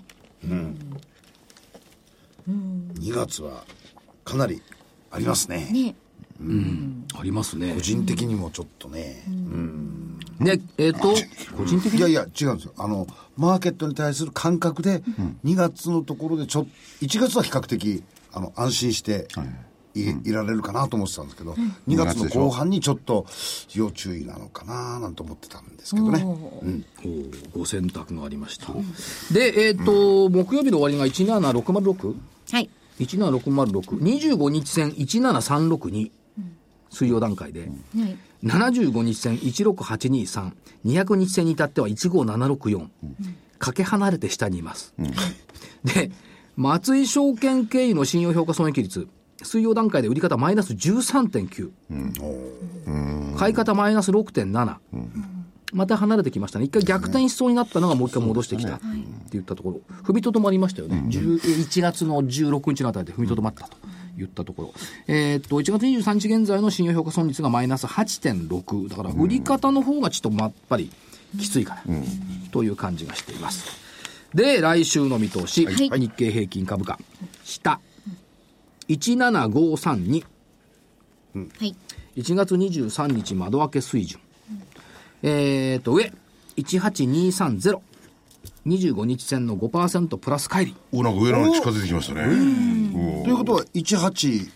2月はかなりありますね。ねありますね個。人的にもちょっとね。で、えっ、と、個人的に？いやいや、違うんですよ。あの、マーケットに対する感覚で、2月のところでちょっ1月は比較的、あの、安心して、い,、いられるかなと思ってたんですけど、2月の後半にちょっと要注意なのかななんて思ってたんですけどね。うんご選択がありました。で、えっ、と、木曜日の終わりが 17606? はい。17606。25日線17362。水曜段階で。はい。75日線16823。200日線に至っては15764。かけ離れて下にいます。で、松井証券経由の信用評価損益率。水曜段階で売り方マイナス13.9。買い方マイナス6.7。また離れてきましたね。一回逆転しそうになったのがもう一回戻してきたって言ったところ。踏みとどまりましたよね。10 1月の16日のあたりで踏みとどまったと言ったところ。えーっと、1月23日現在の信用評価損率がマイナス8.6。だから売り方の方がちょっとやっぱりきついかな。という感じがしています。で、来週の見通し。はい日経平均株価。下。17532。はい。1月23日窓開け水準。えーと、上、18230。25日線の5%プラス乖離。おなんか上の方に近づいてきましたね。ということは、18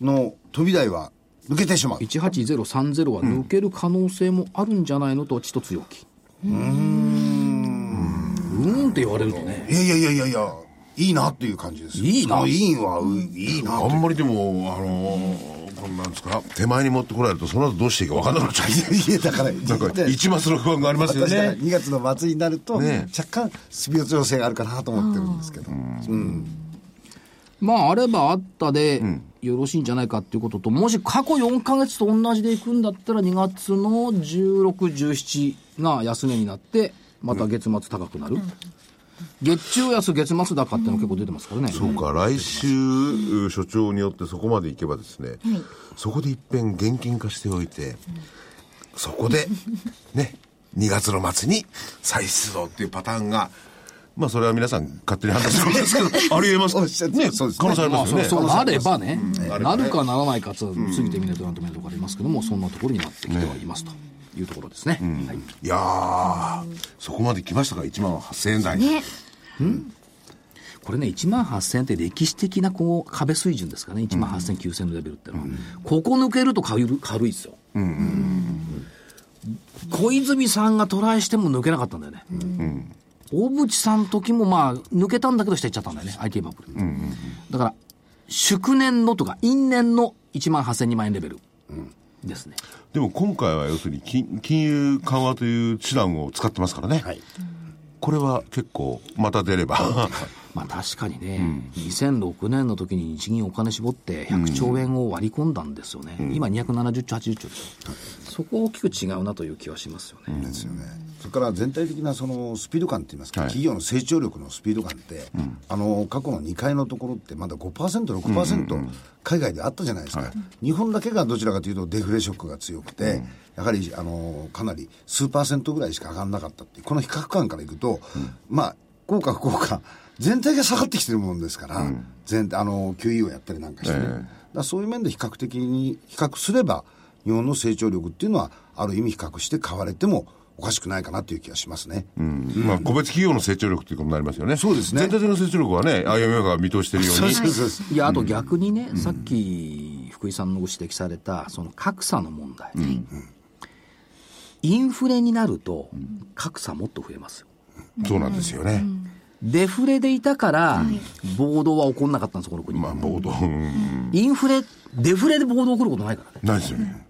の飛び台は抜けてしまう。18030は抜ける可能性もあるんじゃないのと、ちと強気。うーん。うーんって言われるとね。いやいやいやいやいや、いいなっていう感じですよ。いいなそのいいは、ういいなとあんまりでも、あのー、こんなんですか、手前に持ってこられると、その後どうしていいか分かんなくなっちゃう。いや、だから、なんか、一抹の不安がありますよね。2月の末になると、ね若干スピード調整があるかなと思ってるんですけど。うんまあ、あればあったで、よろしいんじゃないかっていうことと、もし過去4ヶ月と同じでいくんだったら、2月の16、17が安値になって、また月末高くなる。月中安、月末高っての結構出てますからね。そうか、来週、所長によってそこまでいけばですね、そこで一遍現金化しておいて、そこで、ね、2月の末に再出動っていうパターンが、まあそれは皆さん勝手に判断するんですけど、ありえますおっしゃってね、そうですね。可能性ありますよね。そうそうなればね、ればねなるかならないかつ、過ぎてみないとなんともないところありますけども、そんなところになってきてはいますというところですね。はい。いやー、そこまで来ましたか、1万8000円台。ね。これね、1万8000円って歴史的なこう壁水準ですかね、1万8000、9000のレベルってのは、ここ抜けると軽い軽いですよ。小泉さんがトライしても抜けなかったんだよね。小渕さんの時もまあ、抜けたんだけど下行っちゃったんだよね、IT バブル。だから、祝年のとか、因年の1万8000、2万円レベルですね。でも今回は要するに金金融緩和という手段を使ってますからね。はい。これは結構、また出れば。まあ確かにね、2006年の時に日銀お金絞って100兆円を割り込んだんですよね。今270兆、80兆でしょ。そこは大きく違うなという気はしますよね。ですよね。それから全体的なそのスピード感って言いますか、はい。企業の成長力のスピード感って、あの過去の2回のところってまだ5%、6%、海外であったじゃないですか、日本だけがどちらかというとデフレショックが強くて、やはりあのかなり数パーセントぐらいしか上がらなかったっていう、この比較感からいくと、まあ、効果、不効果、全体が下がってきてるもんですから、全あの QE をやったりなんかしてね、だからそういう面で比較的に比較すれば、日本の成長力っていうのは、ある意味比較して買われてもおかしくないかなという気がしますね。まあ、個別企業の成長力ということになりますよね。そうですね。全体的な成長力はね、IMF が見通しているように。そうです。い。や、あと逆にね、さっき福井さんのご指摘された、その格差の問題。インフレになると、格差もっと増えますよ。そうなんですよね。デフレでいたから、暴動は起こんなかったんです、この国。まあ、暴動、うんインフレ、デフレで暴動起こることないからね。ないですよね。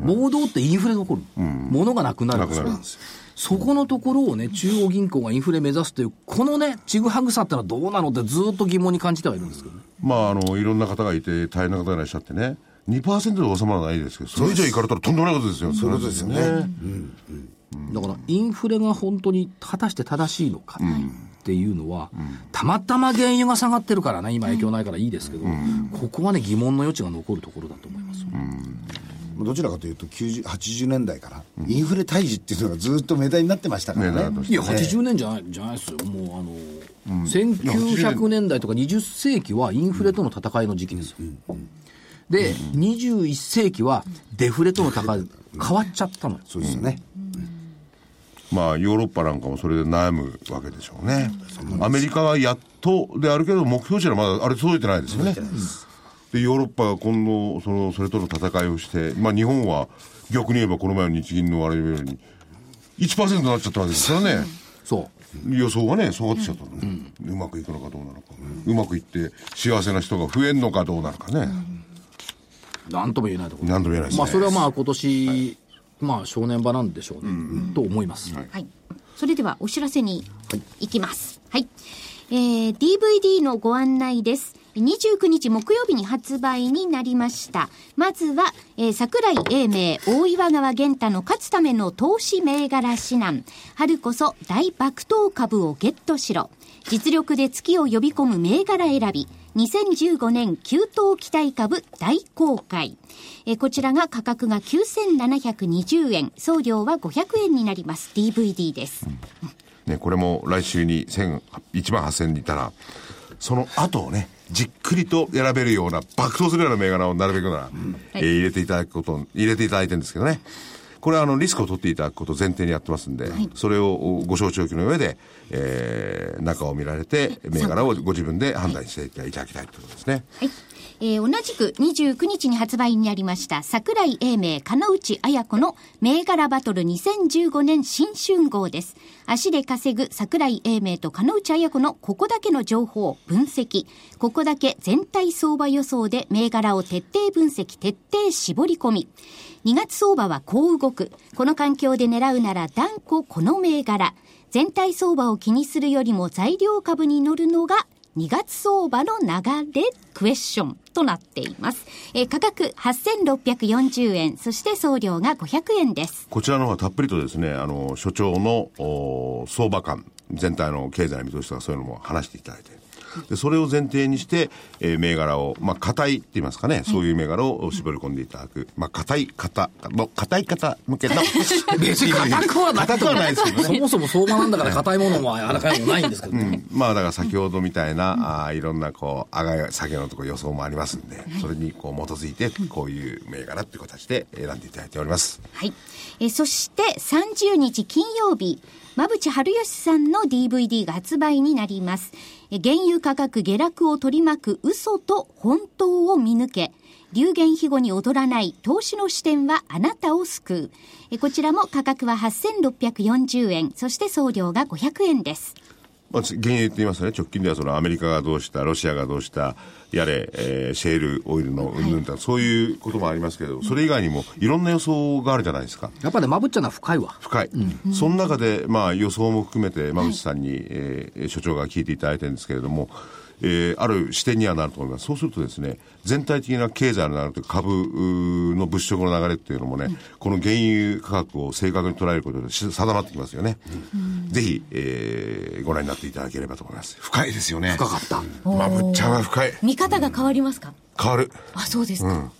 暴動ってインフレで起こる。物がなくなるんですよなくなるんですよそこのところをね、中央銀行がインフレ目指すという、このね、ちぐはぐさってのはどうなのってずっと疑問に感じてはいるんですけどね。まあ、あの、いろんな方がいて、大変な方がいらっしゃってね。2%で収まらないですけど、それ以上いかれたらとんでもないことですよ。そういうことですよね。だから、インフレが本当に果たして正しいのかっていうのは、たまたま原油が下がってるからね、今影響ないからいいですけど、ここはね、疑問の余地が残るところだと思います。よ。どちらかというと90、80年代から、インフレ退治っていうのがずっとメダになってましたからね。いや、80年じゃない、じゃないですよ。もう、あの、1900年代とか20世紀はインフレとの戦いの時期ですよ。で、21世紀はデフレとの戦い、変わっちゃったのよ。そうですよね。まあ、ヨーロッパなんかもそれで悩むわけでしょうね。アメリカはやっとであるけど、目標値はまだあれ届いてないですよね。で、ヨーロッパが今度、その、それとの戦いをして、まあ日本は逆に言えばこの前の日銀のあれよりに1%になっちゃったわけですからね。そう。予想がね、下がってきちゃったの、うまくいくのかどうなのか、うまくいって幸せな人が増えんのかどうなのかね。なんとも言えないところ。なんとも言えないですね。まあ、それはまあ今年、まあ正念場なんでしょうね、と思います。はい。それではお知らせに行きます。はい。えー、DVD のご案内です。29日木曜日に発売になりました。まずは、えー、桜井英明、大岩川源太の勝つための投資銘柄指南。春こそ大爆投株をゲットしろ。実力で月を呼び込む銘柄選び。2015年急騰期待株大公開。えこちらが価格が9720円、送料は500円になります。DVD です。ね、これも来週に1000 1万8000にいたら、その後をね、じっくりと選べるような、爆投するような銘柄をなるべくなら、えー入れていただくこと、入れていただいてるんですけどね。これはあの、リスクを取っていただくことを前提にやってますんで、それをご承知おきの上で、えー、中を見られて、銘柄をご自分で判断していただきたいということですね。はい。えー同じく29日に発売になりました桜井英明、金内彩子の銘柄バトル2015年新春号です。足で稼ぐ桜井英明と金内彩子のここだけの情報、分析。ここだけ全体相場予想で銘柄を徹底分析、徹底絞り込み。2月相場はこう動く。この環境で狙うなら断固この銘柄。全体相場を気にするよりも材料株に乗るのが2月相場の流れ？クエスチョンとなっています。えー価格8640円、そして送料が500円です。こちらの方はたっぷりとですね、あの、所長のお相場感、全体の経済の見通しとかそういうのも話していただいて。で、それを前提にして、えー銘柄を、まあ、硬いって言いますかね、そういう銘柄を絞り込んでいただく。まあ、硬い方、もう硬い方向けの。別に硬くはない硬くはないですけどね。そもそも相場なんだから硬いものも柔らかいものないんですけどね。まあだから先ほどみたいな、あーいろんなこう、上が下げのところ予想もありますんで、それにこう基づいて、こういう銘柄っていう形で選んでいただいております。はい。えーそして30日金曜日、馬淵春吉さんの DVD が発売になります。原油価格下落を取り巻く嘘と本当を見抜け。流言飛語に踊らない投資の視点はあなたを救う。こちらも価格は8640円、そして送料が500円です。まあ、原油って言いますとね、直近ではそのアメリカがどうした、ロシアがどうした、やれ、えーシェールオイルのうんぬんとか、そういうこともありますけど、それ以外にもいろんな予想があるじゃないですか。やっぱね、まぶっちゃうのは深いわ。深い。その中で、まあ予想も含めて、馬渕さんに、えー所長が聞いていただいてるんですけれども、えーある視点にはなると思います。そうするとですね、全体的な経済の流れと株の物色の流れっていうのもね、この原油価格を正確に捉えることでし定まってきますよね。ぜひ、えーご覧になっていただければと思います。深いですよね。深かった。まぶっちゃんは深い。見方が変わりますか？変わる。あ、そうですか。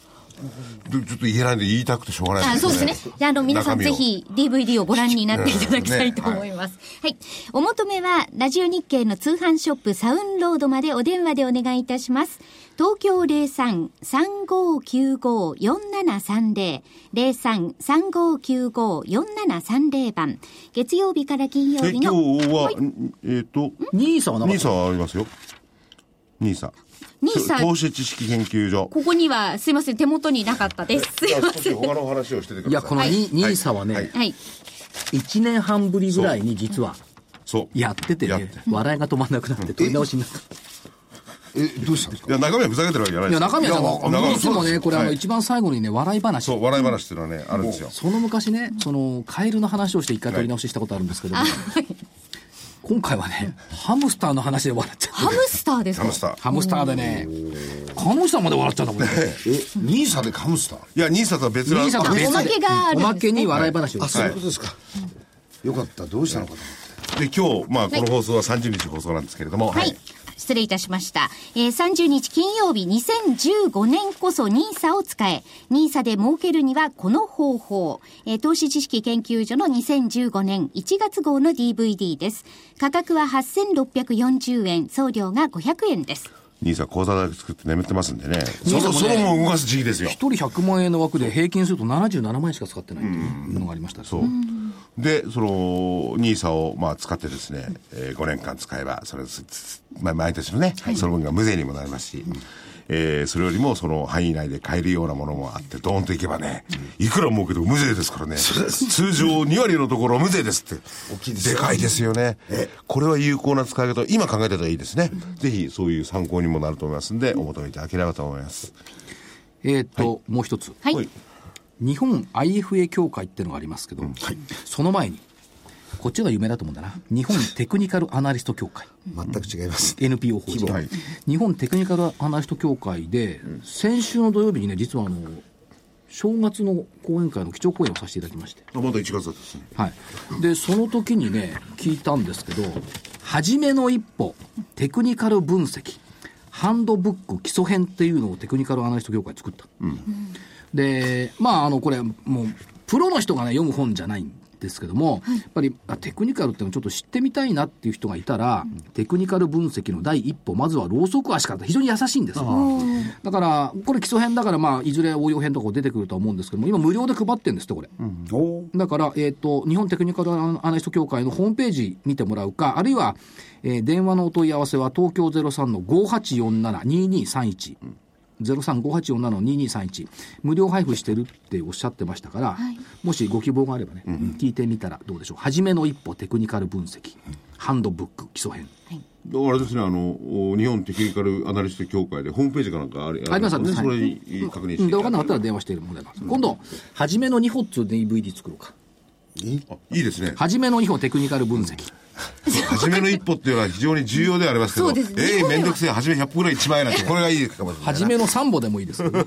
ちょちょっと言えないんで言いたくてしょうがないあそうですね。じゃあ、あの、皆さんぜひ DVD をご覧になっていただきたいと思います。はい。お求めは、ラジオ日経の通販ショップサウンロードまでお電話でお願いいたします。東京03-3595-4730。03-3595-4730番。月曜日から金曜日の。日は、はいえっ、と、ニーサはなかったニーサはありますよ。ニーサ。ニーサ投資知識研究所。ここには、すいません、手元になかったです。すいません。他の話をしててください。いや、このニ,、ニーサはね、はいはい。1年半ぶりぐらいに実はそう。やっててねやって、笑いが止まんなくなって取り直しになった。え、どうしたんですか？いや、中身はふざけてるわけじゃないいや、です中身はさ、いやもう中身いつもね、これあの、はい一番最後にね、笑い話。そう、笑い話っていうのはね、あるんですよ。その昔ね、その、カエルの話をして一回取り直ししたことあるんですけども、今回はね、ハムスターの話で笑っちゃって。ハムスターですか？ハムスター。ハムスターでね、カノさんまで笑っちゃったもんね。え、ニーサでハムスター？いや、ニーサとは別な。ニーサとは別でおまけがあるんですねおまけに笑い話をあ、そういうことですか。よかった。どうしたのかと思って。で、今日、まあ、この放送は30日放送なんですけれども、はい。失礼いたしました。えー、30日金曜日2015年こそ NISA を使え。NISA で儲けるにはこの方法。えー、投資知識研究所の2015年1月号の DVD です。価格は8640円、送料が500円です。ニーサ口座だけ作って眠ってますんでね。そろそろもう動かす時期ですよ。一人100万円の枠で平均すると77万円しか使ってないっていうのがありましたねそう。で、その、ニーサを、まあ、使ってですね、えー、5年間使えば、それ、まあ、毎年のね、その分が無税にもなりますし、えー、それよりもその範囲内で買えるようなものもあって、ドーンといけばね、いくら儲けても無税ですからね。通常2割のところ無税ですって。大きいですでかいですよね。これは有効な使い方、今考えてたらいいですね。ぜひそういう参考にもなると思いますんで、お求めいただければと思います。えっと、もう一つ。はい。日本 IFA 協会っていうのがありますけど、はい、その前に、こっちが有名だと思うんだな。日本テクニカルアナリスト協会。全く違います。NPO 法人。はい、日本テクニカルアナリスト協会で、先週の土曜日にね、実はあの、正月の講演会の基調講演をさせていただきまして。あ、まだ1月だったですね。はい。で、その時にね、聞いたんですけど、初めの一歩、テクニカル分析、ハンドブック基礎編っていうのをテクニカルアナリスト協会作った。うん、で、まあ、あの、これ、もう、プロの人がね、読む本じゃないんですけども、はい、やっぱりテクニカルっていうのをちょっと知ってみたいなっていう人がいたら、うん、テクニカル分析の第一歩、まずはローソク足から非常に優しいんですよ。だから、これ基礎編だから、まあ、いずれ応用編とか出てくると思うんですけども、今無料で配ってるんですって、これ。うん、だから、えっ、ー、と、日本テクニカルアナリスト協会のホームページ見てもらうか、あるいは、えー、電話のお問い合わせは東京03の5847-2231。うん035847-2231無料配布してるっておっしゃってましたから、はい、もしご希望があればね、うん、聞いてみたらどうでしょう。初めの一歩テクニカル分析、うん、ハンドブック基礎編、はい。あれですね、あの、日本テクニカルアナリスト協会でホームページかなんかありあります。ね。それに確認して。で、分かんなかったら電話しているもので、うん、今度、初めの2歩っつう DVD 作ろうか。いいですね。初めの2歩テクニカル分析。初めの一歩っていうのは非常に重要でありますけど、ね、ええー、めんどくせえ、初め100歩ぐらい1万円なんて、これがいいかもしれない。初めの3歩でもいいですけど、ね、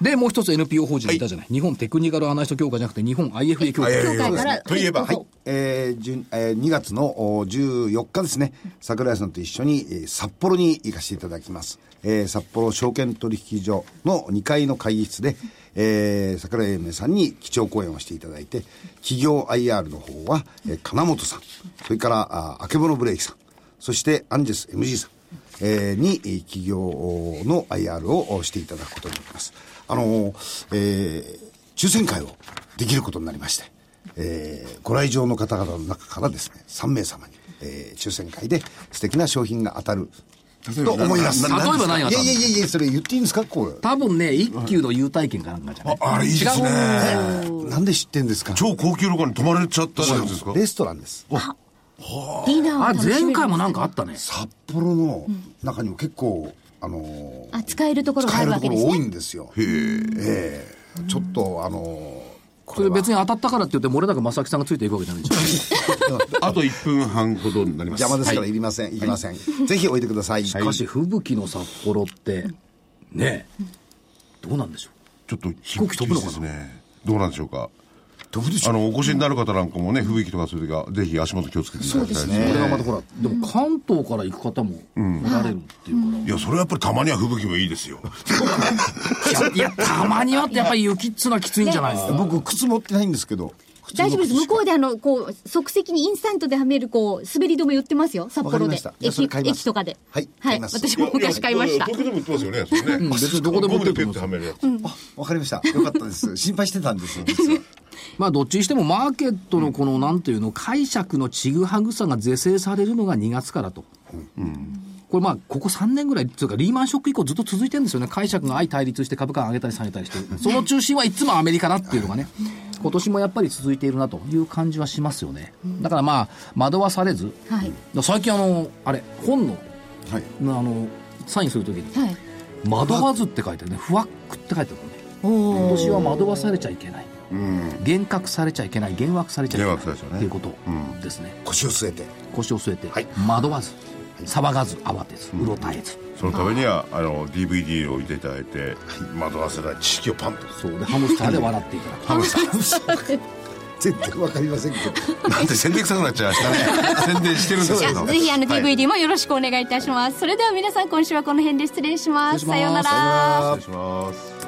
で、もう一つ NPO 法人いたじゃない、はい、日本テクニカルアナリスト協会じゃなくて、日本 IFA 協会。協会から。といえば、はい、えーえー、2月の14日ですね、桜井さんと一緒に、えー、札幌に行かせていただきます。えー、札幌証券取引所の2階の会議室で、えー、桜井英明さんに基調講演をしていただいて、企業 IR の方は、えー、金本さん、それから、ああけぼのブレーキさん、そしてアンジェス MG さん、えー、に企業の IR をしていただくことになります。あのー、えー、抽選会をできることになりまして、えー、ご来場の方々の中からですね、3名様に、えー、抽選会で素敵な商品が当たると思います。例えば何がいやいやいやそれ言っていいんですか？これ。多分ね、一級の優待券かなんかじゃない？あ、あれいいですね。なんで知ってんですか？超高級旅館に泊まれちゃったじゃないですか。レストランです。はあ、前回もなんかあったね。札幌の中にも結構、あのあ、使えるところがあるわけですね。多いんですよ。へえ。ちょっと、あのそれ別に当たったからって言って、漏れなく正木さんがついていくわけじゃないです あと1分半ほどになります。邪魔ですからいりません。いきません。ぜひおいでください。しかし、吹雪の札幌って、ねどうなんでしょう？ちょっと飛行機飛ぶのかな？ね。どうなんでしょうか？あのお越しになる方なんかもね、吹雪とかそういう時は、ぜひ足元気をつけていただきたいですね。これがまたほら、でも関東から行く方もおられるっていうから。いや、それはやっぱりたまには吹雪もいいですよ。いや、たまにはってやっぱり雪っつうのはきついんじゃないですか？僕、靴持ってないんですけど。大丈夫です。向こうであの、こう、即席にインスタントではめる、こう、滑り止め売ってますよ。札幌で。駅、駅とかで。はい。はい。私も昔買いました。東京でも売ってますよね。それね。別にどこでも売ってる。あ、わかりました。よかったです。心配してたんですよ、実は。まあ、どっちにしてもマーケットのこの、なんていうの、解釈のちぐはぐさが是正されるのが2月からと。うんこれまあ、ここ3年ぐらい、というか、リーマンショック以降ずっと続いてるんですよね。解釈が相対立して株価を上げたり下げたりして。その中心はいつもアメリカだっていうのがね。今年もやっぱり続いているなという感じはしますよね。だからまあ、惑わされず、はい、最近あの、あれ、本の、はい、あの、サインするときに、はい、惑わずって書いてあるね。不惑って書いてあるね。今年は惑わされちゃいけない。幻覚されちゃいけない幻惑されちゃいけないということですね、腰を据えて腰を据えて、惑わず騒がず慌てずうろたえず、そのためにはあの DVD を置いていただいて惑わせない知識をパンとそうでハムスターで笑っていただくハムスター全然わかりませんけど。なんで宣伝臭くなっちゃいましたね。宣伝してるんですけど。ぜひあの DVD もよろしくお願いいたします。それでは皆さん今週はこの辺で失礼します。さようなら。失礼します。